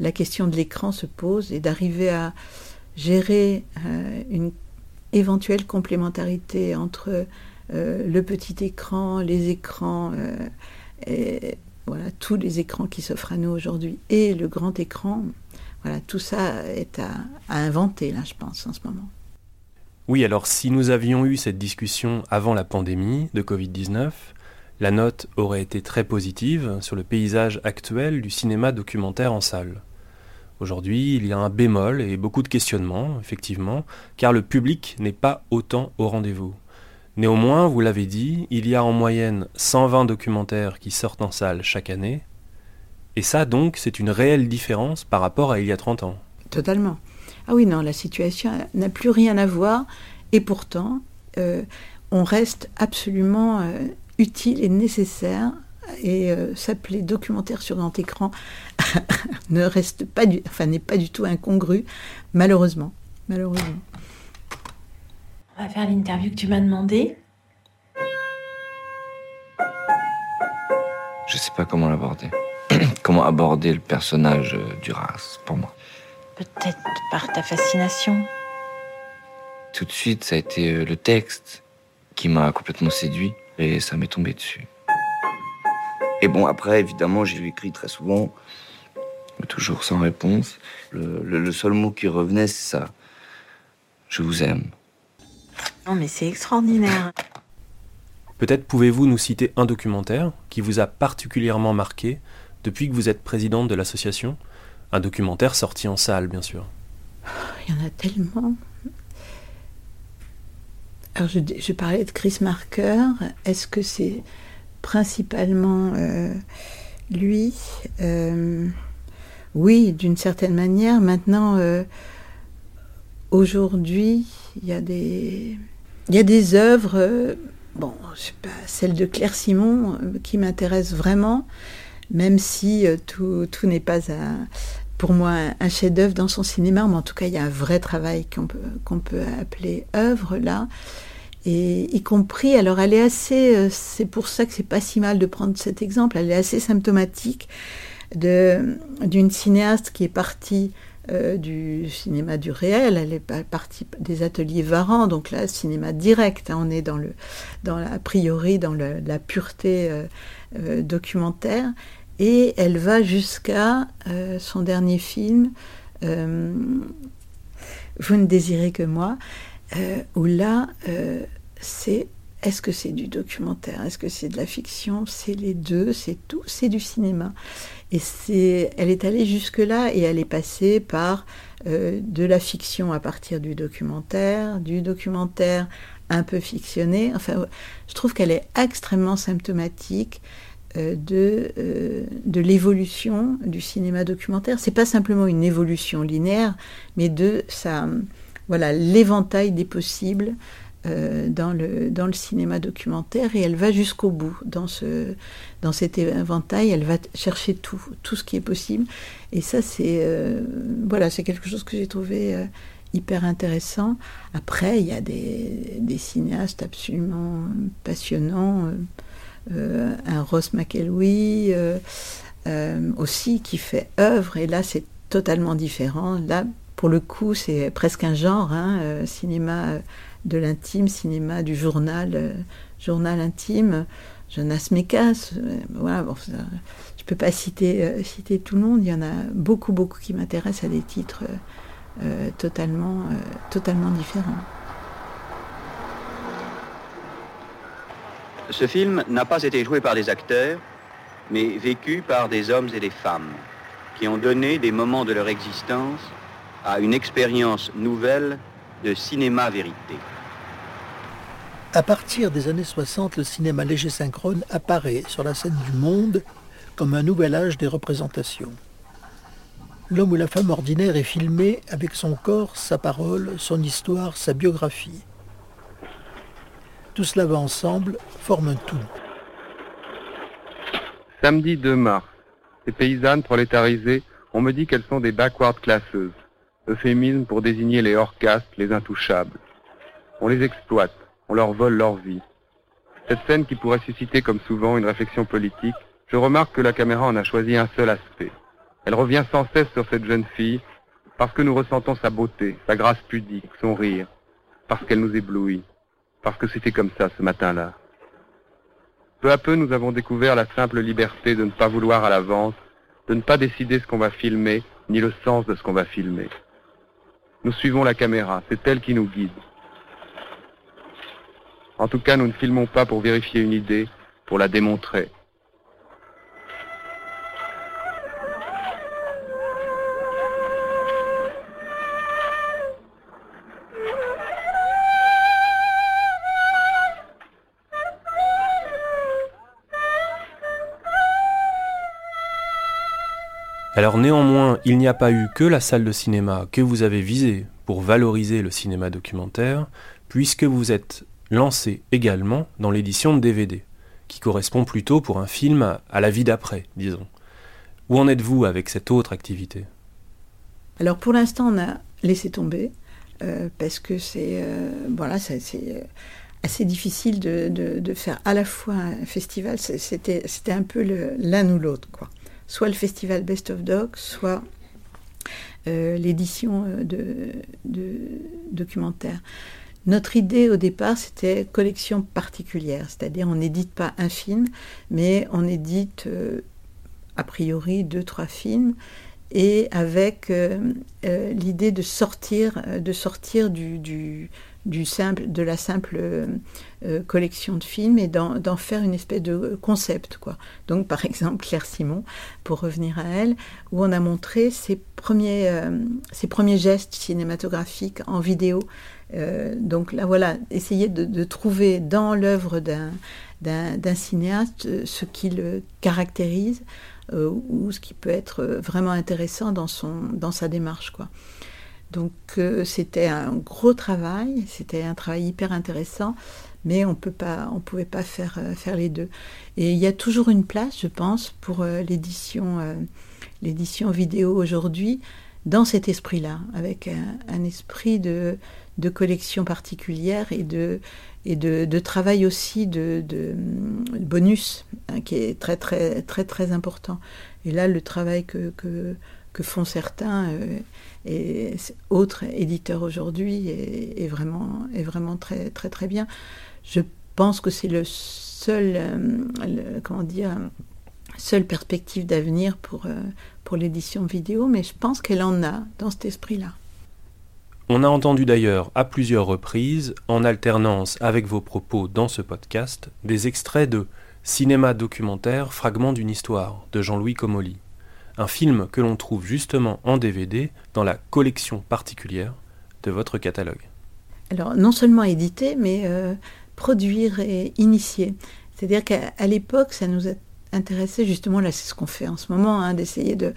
la question de l'écran se pose et d'arriver à gérer euh, une éventuelle complémentarité entre euh, le petit écran, les écrans, euh, voilà, tous les écrans qui s'offrent à nous aujourd'hui et le grand écran. Voilà, tout ça est à, à inventer, là, je pense, en ce moment. Oui, alors si nous avions eu cette discussion avant la pandémie de Covid-19, la note aurait été très positive sur le paysage actuel du cinéma documentaire en salle. Aujourd'hui, il y a un bémol et beaucoup de questionnements, effectivement, car le public n'est pas autant au rendez-vous. Néanmoins, vous l'avez dit, il y a en moyenne 120 documentaires qui sortent en salle chaque année, et ça donc, c'est une réelle différence par rapport à il y a 30 ans. Totalement. Ah oui, non, la situation n'a plus rien à voir, et pourtant, euh, on reste absolument euh, utile et nécessaire et euh, s'appeler documentaire sur grand écran *laughs* ne reste pas du, enfin n'est pas du tout incongru, malheureusement, malheureusement. On va faire l'interview que tu m'as demandé. Je sais pas comment l'aborder. *clears throat* comment aborder le personnage euh, du Duras pour moi? Peut-être par ta fascination. Tout de suite, ça a été euh, le texte qui m'a complètement séduit et ça m'est tombé dessus. Et bon, après, évidemment, j'ai écrit très souvent, mais toujours sans réponse. Le, le, seul mot qui revenait, c'est ça. Je vous aime. Non, mais c'est extraordinaire. Peut-être pouvez-vous nous citer un documentaire qui vous a particulièrement marqué depuis que vous êtes présidente de l'association Un documentaire sorti en salle, bien sûr. Il y en a tellement. Alors, je, parlais de Chris Marker. Est-ce que c'est principalement euh, lui? Euh, oui, d'une certaine manière. Maintenant, euh, aujourd'hui, il y a des, il y a des œuvres. bon, je sais pas, celle de Claire Simon qui m'intéresse vraiment, même si tout, tout n'est pas pour moi un chef-d'œuvre dans son cinéma, mais en tout cas, il y a un vrai travail qu'on peut, qu'on peut appeler œuvre là. Et y compris, alors elle est assez, euh, c'est pour ça que c'est pas si mal de prendre cet exemple, elle est assez symptomatique d'une cinéaste qui est partie euh, du cinéma du réel, elle est partie des ateliers Varan, donc là, cinéma direct, hein, on est dans le, dans a priori dans la pureté euh, euh, documentaire, et elle va jusqu'à euh, son dernier film, Vous ne désirez que moi, euh, où là, euh, c'est est-ce que c'est du documentaire Est-ce que c'est de la fiction? C'est les deux, c'est tout, c'est du cinéma. Et c'est, elle est allée jusque-là et elle est passée par euh, de la fiction à partir du documentaire, du documentaire un peu fictionné. Enfin, je trouve qu'elle est extrêmement symptomatique euh, de, euh, de l'évolution du cinéma documentaire. C'est pas simplement une évolution linéaire, mais de voilà l'éventail des possibles euh, dans, le, dans le cinéma documentaire et elle va jusqu'au bout dans, ce, dans cet éventail, elle va chercher tout, tout ce qui est possible. Et ça, c'est euh, voilà, c'est quelque chose que j'ai trouvé euh, hyper intéressant. Après, il y a des, des cinéastes absolument passionnants, un Ross McElwee aussi qui fait œuvre, et là, c'est totalement différent. Là, pour le coup, c'est presque un genre, hein, euh, cinéma euh, de l'intime, cinéma du journal, euh, journal intime. Jonas Mekas, voilà, bon, je ne peux pas citer, citer tout le monde, il y en a beaucoup, beaucoup qui m'intéressent à des titres totalement différents. Ce film n'a pas été joué par des acteurs, mais vécu par des hommes et des femmes qui ont donné des moments de leur existence à une expérience nouvelle de cinéma vérité. À partir des années 60, le cinéma léger synchrone apparaît sur la scène du monde comme un nouvel âge des représentations. L'homme ou la femme ordinaire est filmé avec son corps, sa parole, son histoire, sa biographie. Tout cela va ensemble, forme un tout. Samedi 2 mars, ces paysannes prolétarisées, on me dit qu'elles sont des backward classeuses, euphémisme pour désigner les hors-castes, les intouchables. On les exploite, on leur vole leur vie. Cette scène qui pourrait susciter comme souvent une réflexion politique, je remarque que la caméra en a choisi un seul aspect. Elle revient sans cesse sur cette jeune fille parce que nous ressentons sa beauté, sa grâce pudique, son rire, parce qu'elle nous éblouit, parce que c'était comme ça ce matin-là. Peu à peu, nous avons découvert la simple liberté de ne pas vouloir à l'avance, de ne pas décider ce qu'on va filmer, ni le sens de ce qu'on va filmer. Nous suivons la caméra, c'est elle qui nous guide. En tout cas, nous ne filmons pas pour vérifier une idée, pour la démontrer. Alors néanmoins, il n'y a pas eu que la salle de cinéma que vous avez visée pour valoriser le cinéma documentaire, puisque vous êtes lancé également dans l'édition de DVD, qui correspond plutôt pour un film à la vie d'après, disons. Où en êtes-vous avec cette autre activité? Alors pour l'instant, on a laissé tomber, euh, parce que c'est euh, c'est assez difficile de, de, faire à la fois un festival, c'était un peu l'un ou l'autre, quoi soit le festival Best of Dogs, soit euh, l'édition euh, de, de documentaire. Notre idée au départ, c'était collection particulière, c'est-à-dire on n'édite pas un film, mais on édite euh, a priori deux, trois films, et avec l'idée de sortir, du simple, de la simple euh, euh, collection de films et d'en faire une espèce de concept. Quoi. Donc par *laughs* exemple Claire Simon, pour revenir à elle, où on a montré ses premiers, euh, ses premiers gestes cinématographiques en vidéo. donc là voilà, essayer de, trouver dans l'œuvre d'un cinéaste ce qui le caractérise ou ce qui peut être vraiment intéressant dans, son, dans sa démarche. Quoi. Donc euh, c'était un gros travail, c'était un travail hyper intéressant, mais on peut pas, on pouvait pas faire euh, faire les deux. Et il y a toujours une place, je pense, pour euh, l'édition l'édition vidéo aujourd'hui dans cet esprit-là, avec un, esprit de, de, collection particulière et de et de, de travail aussi de, de bonus hein, qui est très très très très important. Et là, le travail que, que, que font certains et autres éditeurs aujourd'hui est, vraiment, très, bien. Je pense que c'est le seul, euh, seule perspective d'avenir pour, euh, pour l'édition vidéo, mais je pense qu'elle en a dans cet esprit-là. On a entendu d'ailleurs à plusieurs reprises, en alternance avec vos propos dans ce podcast, des extraits de Cinéma documentaire, fragment d'une histoire de Jean-Louis Comolli un film que l'on trouve justement en DVD dans la collection particulière de votre catalogue. Alors non seulement édité, mais euh, produire et initier. C'est-à-dire qu'à l'époque, ça nous a justement, là c'est ce qu'on fait en ce moment, hein, d'essayer de,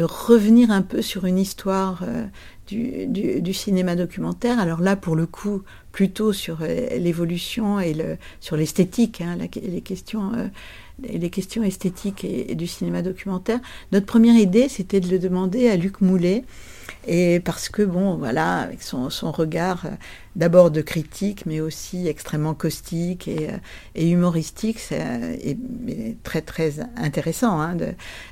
revenir un peu sur une histoire euh, du, cinéma documentaire. Alors là, pour le coup, plutôt sur euh, l'évolution et sur l'esthétique, hein, les questions les questions esthétiques et, du cinéma documentaire. Notre première idée, c'était de le demander à Luc Moulet, et parce que, bon, voilà, avec son, regard euh, d'abord de critique, mais aussi extrêmement caustique et, euh, humoristique, c'est euh, très, très intéressant. Hein,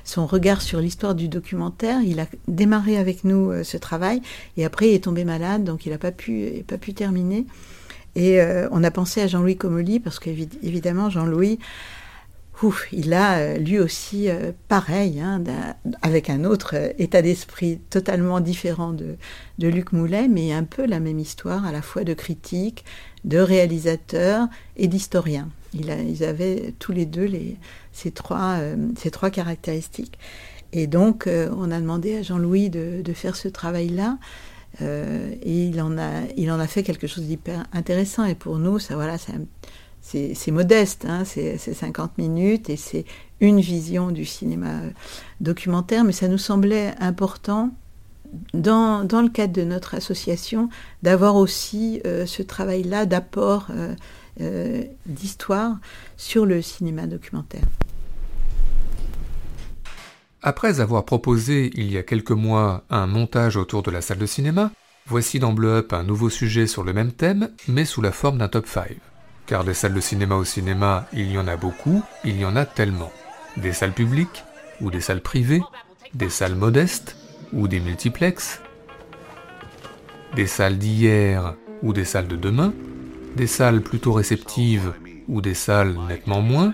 son regard sur l'histoire du documentaire, il a démarré avec nous ce travail, et après, il est tombé malade, donc il n'a pas pu, pas pu terminer. Et on a pensé à Jean-Louis Comolli, parce qu'évidemment, Jean-Louis il a euh, lui aussi euh, pareil, hein, avec un autre euh, état d'esprit totalement différent de, Luc Moulet, mais un peu la même histoire, à la fois de critique, de réalisateur et d'historien. ils avaient tous les deux ces, trois, ces trois caractéristiques. Et donc, on a demandé à Jean-Louis de, faire ce travail-là. et il en, a, il en a fait quelque chose d'hyper intéressant. Et pour nous, ça, voilà, c'est modeste, hein, c'est 50 minutes et c'est une vision du cinéma documentaire, mais ça nous semblait important dans, le cadre de notre association, d'avoir aussi euh, ce travail-là d'apport euh, euh, d'histoire sur le cinéma documentaire. Après avoir proposé il y a quelques mois un montage autour de la salle de cinéma, voici dans Bleu Up un nouveau sujet sur le même thème, mais sous la forme d'un top 5. Car des salles de cinéma au cinéma, il y en a beaucoup, il y en a tellement. Des salles publiques, ou des salles privées, des salles modestes, ou des multiplexes, des salles d'hier ou des salles de demain, des salles plutôt réceptives ou des salles nettement moins,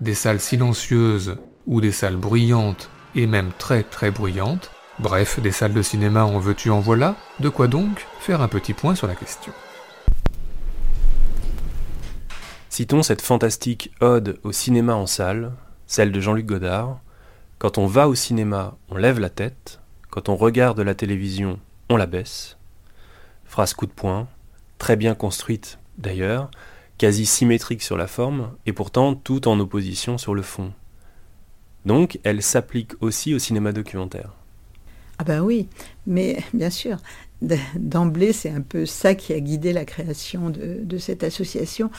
des salles silencieuses ou des salles bruyantes et même très très bruyantes, bref, des salles de cinéma en veux-tu en voilà, de quoi donc faire un petit point sur la question. Citons cette fantastique ode au cinéma en salle, celle de Jean-Luc Godard. Quand on va au cinéma, on lève la tête, quand on regarde la télévision, on la baisse. Phrase coup de poing, très bien construite d'ailleurs, quasi symétrique sur la forme, et pourtant tout en opposition sur le fond. Donc elle s'applique aussi au cinéma documentaire. Ah ben oui, mais bien sûr, d'emblée c'est un peu ça qui a guidé la création de, cette association.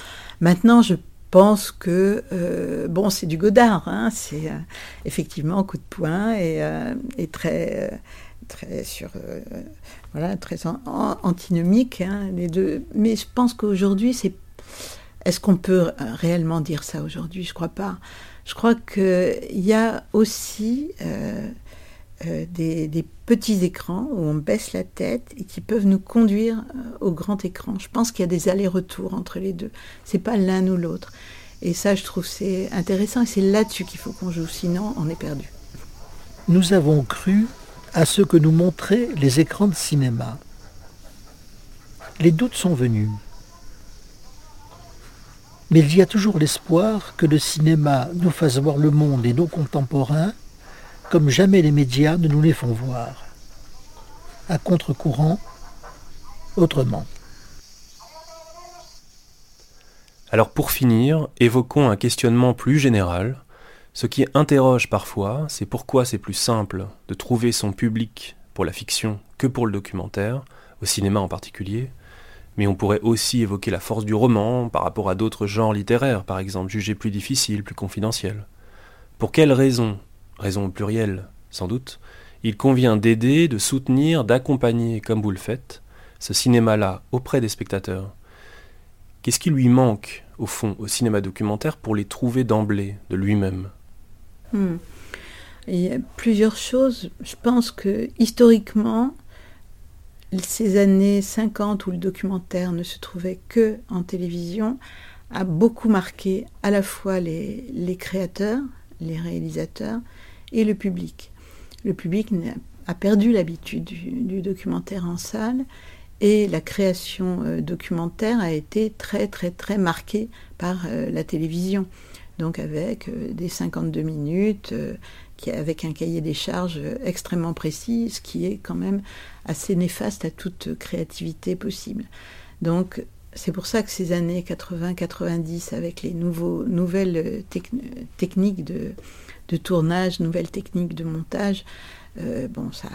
Maintenant je pense que euh, bon c'est du Godard, hein, c'est euh, effectivement coup de poing et, euh, très très sur voilà très antinomique hein, les deux. Mais je pense qu'aujourd'hui c'est est-ce qu'on peut réellement dire ça aujourd'hui? Je crois pas. Je crois qu'il y a aussi euh, des, petits écrans où on baisse la tête et qui peuvent nous conduire euh, au grand écran. Je pense qu'il y a des allers-retours entre les deux. C'est pas l'un ou l'autre. Et ça, je trouve c'est intéressant et c'est là-dessus qu'il faut qu'on joue. Sinon, on est perdu. Nous avons cru à ce que nous montraient les écrans de cinéma. Les doutes sont venus. Mais il y a toujours l'espoir que le cinéma nous fasse voir le monde et nos contemporains comme jamais les médias ne nous les font voir. À contre-courant, autrement. Alors pour finir, évoquons un questionnement plus général. Ce qui interroge parfois, c'est pourquoi c'est plus simple de trouver son public pour la fiction que pour le documentaire, au cinéma en particulier. Mais on pourrait aussi évoquer la force du roman par rapport à d'autres genres littéraires, par exemple, jugés plus difficiles, plus confidentiels. Pour quelles raisons raison plurielle sans doute, il convient d'aider, de soutenir, d'accompagner, comme vous le faites, ce cinéma-là auprès des spectateurs. Qu'est-ce qui lui manque, au fond, au cinéma documentaire pour les trouver d'emblée, de lui-même? Hmm. Il y a plusieurs choses. Je pense que historiquement, ces années 50 où le documentaire ne se trouvait que en télévision a beaucoup marqué à la fois les créateurs, les réalisateurs, et le public. Le public a perdu l'habitude du, documentaire en salle et la création euh, documentaire a été très très très marquée par euh, la télévision. Donc avec euh, des 52 minutes, qui, avec un cahier des charges extrêmement précis, ce qui est quand même assez néfaste à toute créativité possible. Donc c'est pour ça que ces années 80-90, avec les nouveaux, nouvelles techniques de, de tournage, nouvelles techniques de montage. Euh, bon, ça,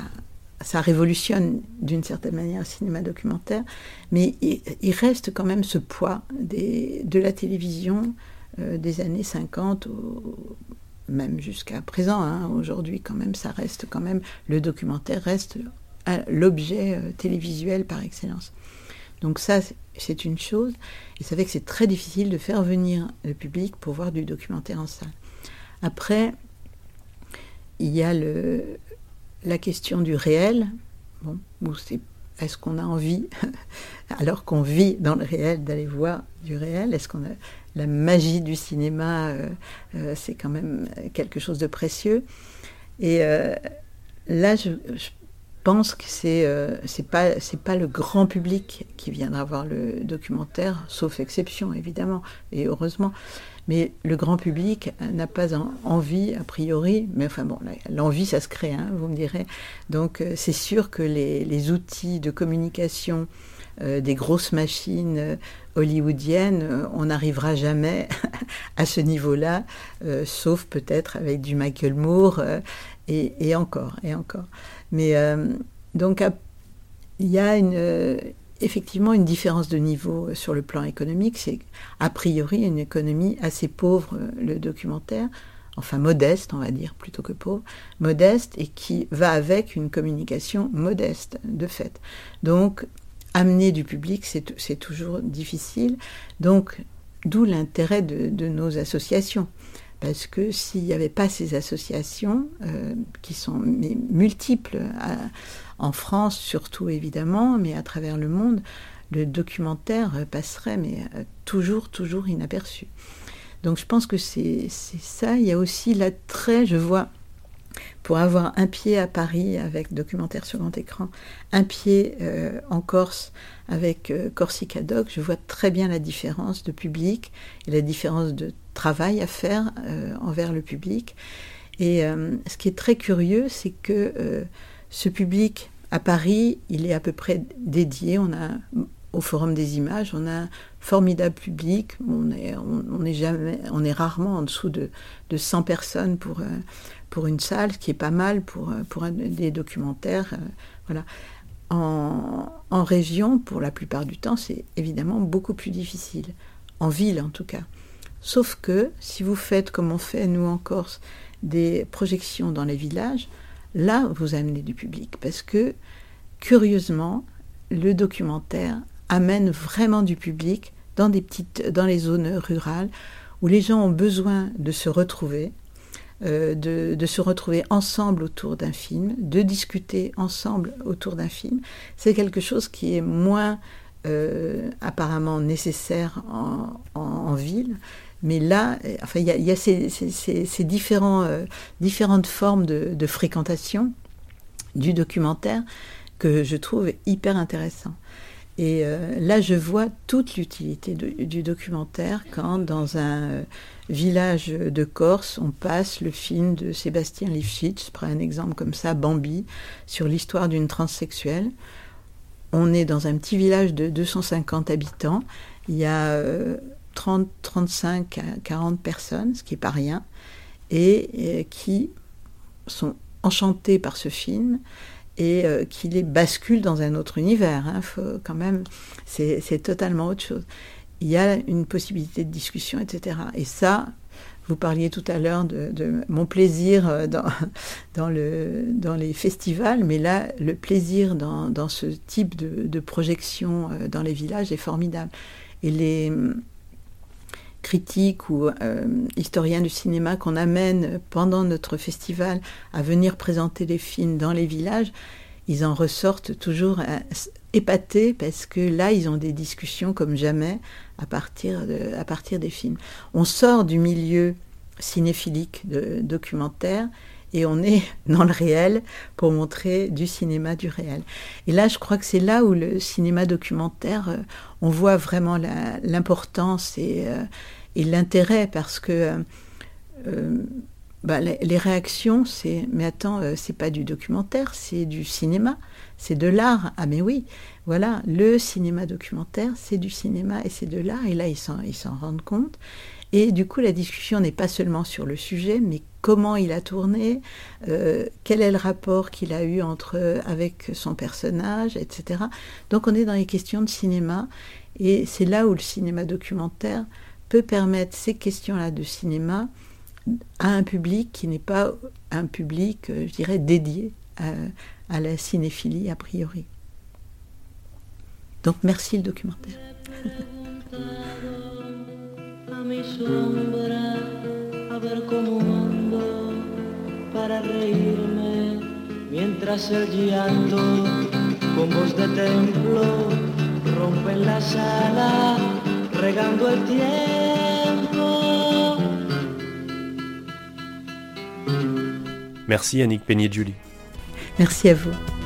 ça révolutionne d'une certaine manière le cinéma documentaire, mais il, reste quand même ce poids des, de la télévision euh, des années 50, même jusqu'à présent. Hein. Aujourd'hui, quand même, ça reste quand même, le documentaire reste l'objet euh, télévisuel par excellence. Donc ça, c'est une chose. Et c'est vrai que c'est très difficile de faire venir le public pour voir du documentaire en salle. Après, il y a le, la question du réel. Bon, est-ce qu'on a envie, *laughs* alors qu'on vit dans le réel, d'aller voir du réel? Est-ce qu'on a la magie du cinéma euh, euh, C'est quand même quelque chose de précieux. Et euh, là, je, pense que c'est c'est pas c'est pas le grand public qui viendra voir le documentaire, sauf exception évidemment et heureusement. Mais le grand public n'a pas envie, a priori, mais enfin bon, l'envie, ça se crée, hein, vous me direz. Donc euh, c'est sûr que les, les, outils de communication euh, des grosses machines euh, hollywoodiennes, on n'arrivera jamais *laughs* à ce niveau-là, sauf peut-être avec du Michael Moore et, et, encore, et encore. Mais donc il y a une effectivement une différence de niveau sur le plan économique. C'est a priori une économie assez pauvre, le documentaire, enfin modeste, on va dire, plutôt que pauvre, modeste, et qui va avec une communication modeste, de fait. Donc, amener du public, c'est toujours difficile. Donc, d'où l'intérêt de, nos associations. Parce que s'il n'y avait pas ces associations, euh, qui sont multiples, en France surtout évidemment, mais à travers le monde, le documentaire passerait, mais euh, toujours, toujours inaperçu. Donc je pense que c'est ça. Il y a aussi l'attrait, je vois, pour avoir un pied à Paris avec documentaire sur grand écran, un pied euh, en Corse avec euh, Corsica Doc, je vois très bien la différence de public et la différence de travail à faire envers le public. Et ce qui est très curieux, c'est que ce public, à Paris, il est à peu près dédié. On a au Forum des images, on a un formidable public. On est, on, est, rarement en dessous de, de 100 personnes pour, euh, pour une salle, ce qui est pas mal pour, euh, pour des documentaires. Euh, voilà. En, en, région, pour la plupart du temps, c'est évidemment beaucoup plus difficile. En ville, en tout cas. Sauf que si vous faites comme on fait, nous en Corse, des projections dans les villages, là, vous amenez du public. Parce que, curieusement, le documentaire amène vraiment du public dans, des petites, dans les zones rurales où les gens ont besoin de se retrouver, euh, de, se retrouver ensemble autour d'un film, de discuter ensemble autour d'un film. C'est quelque chose qui est moins euh, apparemment nécessaire en ville, mais là, euh, enfin, il y a, ces, différents, euh, différentes formes de, fréquentation du documentaire que je trouve hyper intéressant. Et euh, là, je vois toute l'utilité du documentaire quand, dans un village de Corse, on passe le film de Sébastien Lifshitz, je prends un exemple comme ça, Bambi, sur l'histoire d'une transsexuelle. On est dans un petit village de 250 habitants. Il y a 30, 35 à 40 personnes, ce qui n'est pas rien, et, qui sont enchantées par ce film et euh, qui les basculent dans un autre univers. Hein, faut quand même, c'est totalement autre chose. Il y a une possibilité de discussion, etc. Et ça, vous parliez tout à l'heure de, mon plaisir euh, dans, *laughs* dans, le, dans, les festivals, mais là, le plaisir dans, ce type de, de, projection euh, dans les villages est formidable. Et les, critiques ou euh, historiens du cinéma qu'on amène pendant notre festival à venir présenter les films dans les villages, ils en ressortent toujours euh, épatés parce que là, ils ont des discussions comme jamais à partir, à partir des films. On sort du milieu cinéphilique de documentaire et on est *laughs* dans le réel pour montrer du cinéma du réel. Et là, je crois que c'est là où le cinéma documentaire, euh, on voit vraiment l'importance et, euh, et l'intérêt parce que euh, bah, les, réactions, c'est mais attends, c'est pas du documentaire, c'est du cinéma, c'est de l'art. Ah mais oui, voilà, le cinéma documentaire, c'est du cinéma et c'est de l'art. Et là, ils s'en rendent compte. Et du coup, la discussion n'est pas seulement sur le sujet, mais comment il a tourné, euh, quel est le rapport qu'il a eu avec son personnage, etc. Donc on est dans les questions de cinéma, et c'est là où le cinéma documentaire peut permettre ces questions-là de cinéma à un public qui n'est pas un public, euh, je dirais, dédié à, la cinéphilie a priori. Donc merci le documentaire. *laughs* para reírme mientras el llanto con voz de templo rompe en la sala regando el tiempo. Merci Annick Peignet-Julie. Merci à vous.